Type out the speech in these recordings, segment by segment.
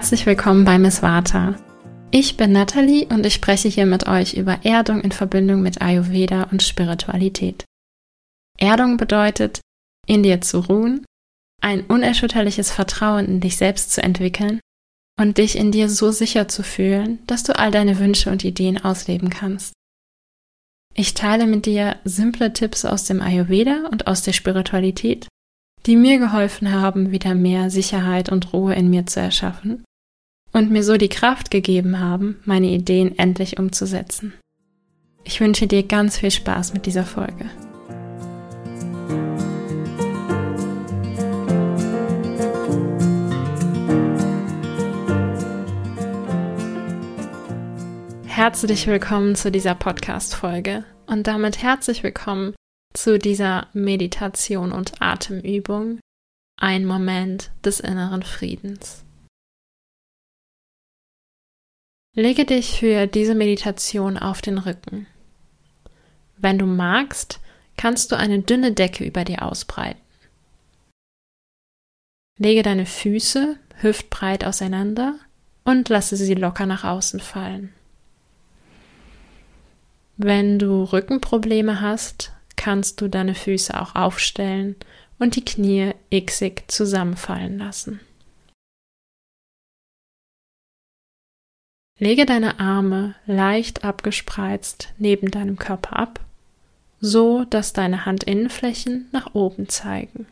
Herzlich willkommen bei Miss Vata. Ich bin Nathalie und ich spreche hier mit euch über Erdung in Verbindung mit Ayurveda und Spiritualität. Erdung bedeutet, in dir zu ruhen, ein unerschütterliches Vertrauen in dich selbst zu entwickeln und dich in dir so sicher zu fühlen, dass du all deine Wünsche und Ideen ausleben kannst. Ich teile mit dir simple Tipps aus dem Ayurveda und aus der Spiritualität, die mir geholfen haben, wieder mehr Sicherheit und Ruhe in mir zu erschaffen und mir so die Kraft gegeben haben, meine Ideen endlich umzusetzen. Ich wünsche dir ganz viel Spaß mit dieser Folge. Herzlich willkommen zu dieser Podcast-Folge und damit herzlich willkommen zu dieser Meditation und Atemübung ein Moment des inneren Friedens. Lege dich für diese Meditation auf den Rücken. Wenn du magst, kannst du eine dünne Decke über dir ausbreiten. Lege deine Füße hüftbreit auseinander und lasse sie locker nach außen fallen. Wenn du Rückenprobleme hast, kannst du deine Füße auch aufstellen und die Knie xig zusammenfallen lassen. Lege deine Arme leicht abgespreizt neben deinem Körper ab, so dass deine Handinnenflächen nach oben zeigen.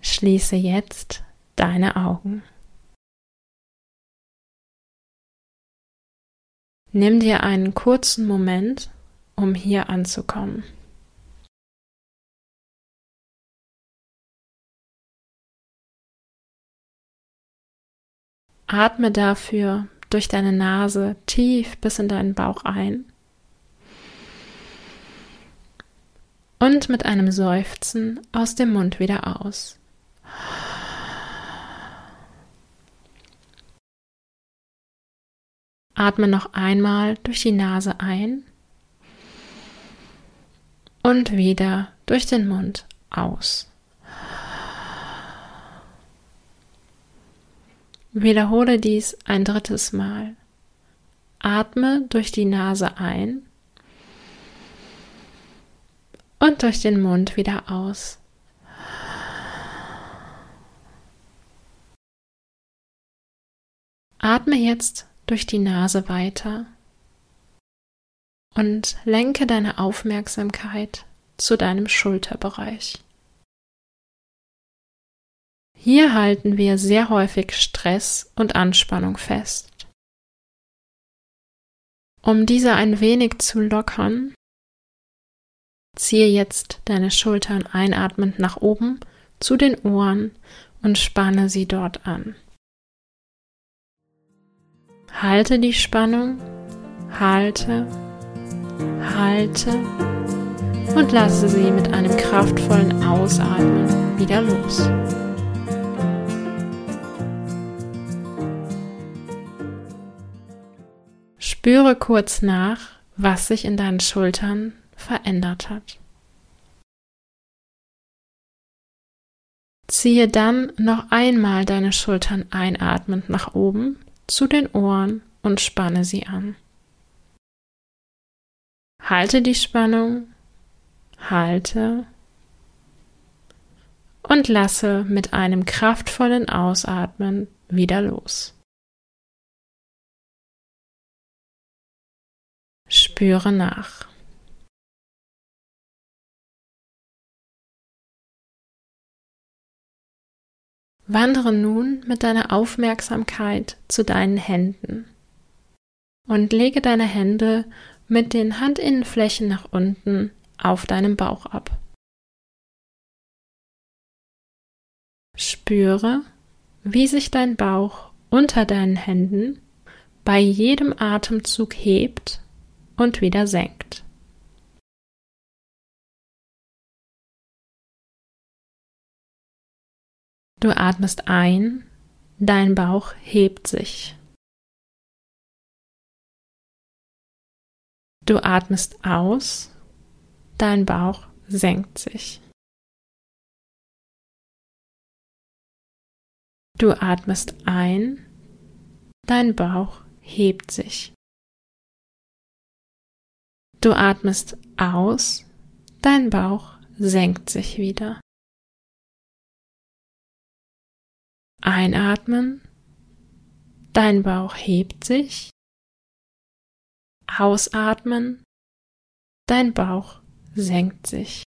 Schließe jetzt deine Augen. Nimm dir einen kurzen Moment, um hier anzukommen. Atme dafür durch deine Nase tief bis in deinen Bauch ein und mit einem Seufzen aus dem Mund wieder aus. Atme noch einmal durch die Nase ein und wieder durch den Mund aus. Wiederhole dies ein drittes Mal. Atme durch die Nase ein und durch den Mund wieder aus. Atme jetzt durch die Nase weiter und lenke deine Aufmerksamkeit zu deinem Schulterbereich. Hier halten wir sehr häufig Stress und Anspannung fest. Um diese ein wenig zu lockern, ziehe jetzt deine Schultern einatmend nach oben zu den Ohren und spanne sie dort an. Halte die Spannung, halte, halte und lasse sie mit einem kraftvollen Ausatmen wieder los. Spüre kurz nach, was sich in deinen Schultern verändert hat. Ziehe dann noch einmal deine Schultern einatmend nach oben zu den Ohren und spanne sie an. Halte die Spannung, halte und lasse mit einem kraftvollen Ausatmen wieder los. Spüre nach. Wandere nun mit deiner Aufmerksamkeit zu deinen Händen und lege deine Hände mit den Handinnenflächen nach unten auf deinem Bauch ab. Spüre, wie sich dein Bauch unter deinen Händen bei jedem Atemzug hebt und wieder senkt. Du atmest ein, dein Bauch hebt sich. Du atmest aus, dein Bauch senkt sich. Du atmest ein, dein Bauch hebt sich. Du atmest aus, dein Bauch senkt sich wieder. Einatmen, dein Bauch hebt sich. Ausatmen, dein Bauch senkt sich.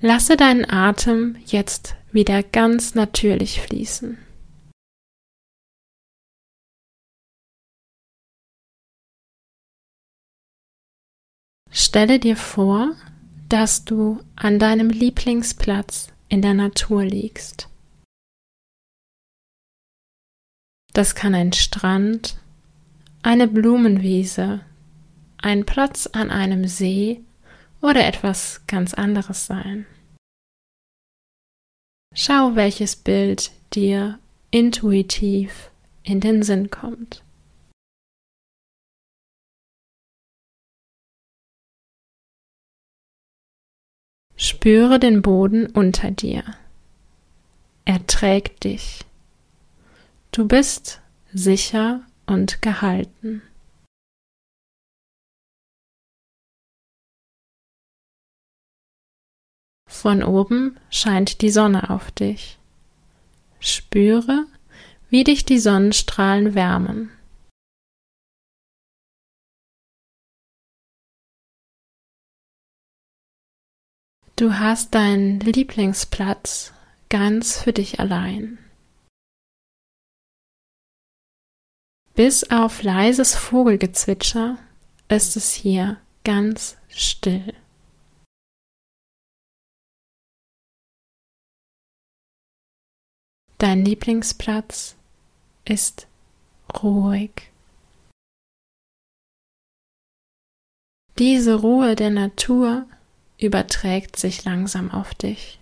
Lasse deinen Atem jetzt wieder ganz natürlich fließen. Stelle dir vor, dass du an deinem Lieblingsplatz in der Natur liegst. Das kann ein Strand, eine Blumenwiese, ein Platz an einem See oder etwas ganz anderes sein. Schau, welches Bild dir intuitiv in den Sinn kommt. Spüre den Boden unter dir. Er trägt dich. Du bist sicher und gehalten. Von oben scheint die Sonne auf dich. Spüre, wie dich die Sonnenstrahlen wärmen. Du hast deinen Lieblingsplatz ganz für dich allein. Bis auf leises Vogelgezwitscher ist es hier ganz still. Dein Lieblingsplatz ist ruhig. Diese Ruhe der Natur überträgt sich langsam auf dich.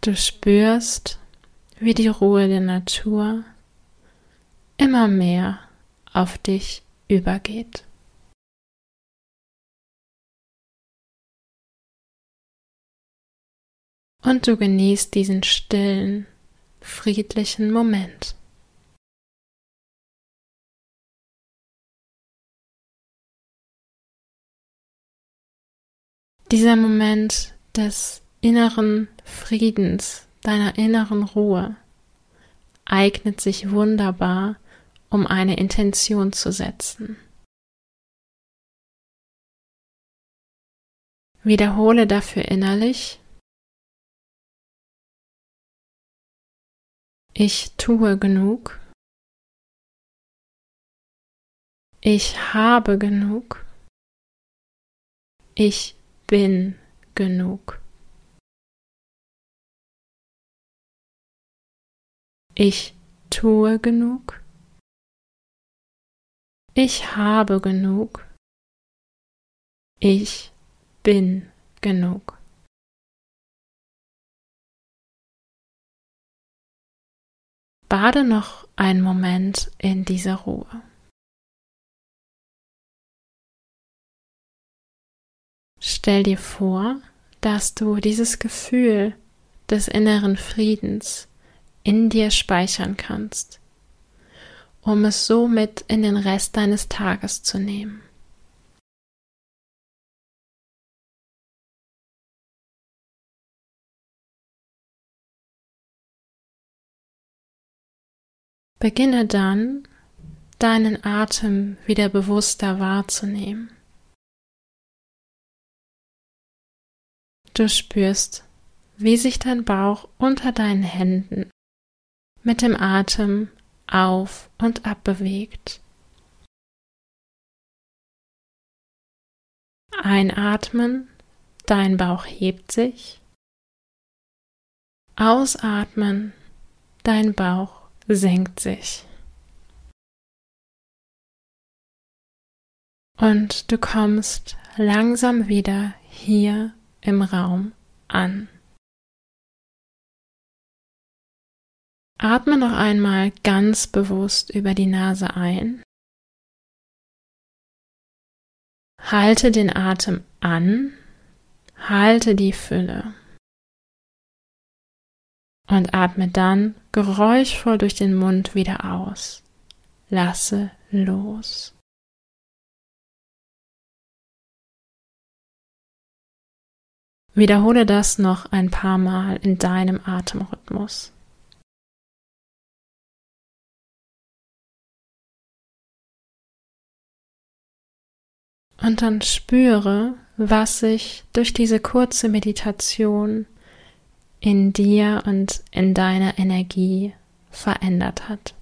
Du spürst, wie die Ruhe der Natur immer mehr auf dich übergeht. Und du genießt diesen stillen, friedlichen Moment. Dieser Moment des inneren Friedens, deiner inneren Ruhe, eignet sich wunderbar, um eine Intention zu setzen. Wiederhole dafür innerlich, ich tue genug, ich habe genug, ich bin genug. Ich tue genug. Ich habe genug. Ich bin genug. Bade noch einen Moment in dieser Ruhe. Stell dir vor, dass du dieses Gefühl des inneren Friedens in dir speichern kannst, um es somit in den Rest deines Tages zu nehmen. Beginne dann, deinen Atem wieder bewusster wahrzunehmen. Du spürst, wie sich dein Bauch unter deinen Händen mit dem Atem auf und ab bewegt. Einatmen, dein Bauch hebt sich. Ausatmen, dein Bauch senkt sich. Und du kommst langsam wieder hier im Raum an. Atme noch einmal ganz bewusst über die Nase ein Halte den Atem an, halte die Fülle und atme dann geräuschvoll durch den Mund wieder aus. Lasse los. Wiederhole das noch ein paar Mal in deinem Atemrhythmus. Und dann spüre, was sich durch diese kurze Meditation in dir und in deiner Energie verändert hat.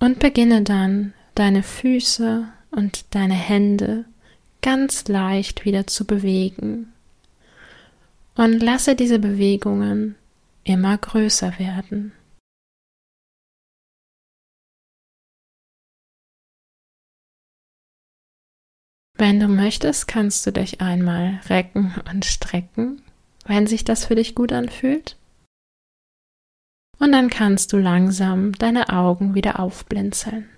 Und beginne dann deine Füße und deine Hände ganz leicht wieder zu bewegen. Und lasse diese Bewegungen immer größer werden. Wenn du möchtest, kannst du dich einmal recken und strecken, wenn sich das für dich gut anfühlt. Und dann kannst du langsam deine Augen wieder aufblinzeln.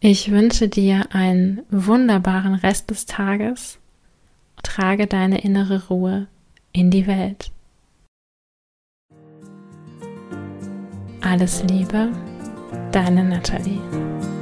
Ich wünsche dir einen wunderbaren Rest des Tages. Trage deine innere Ruhe in die Welt. Alles Liebe, deine Nathalie.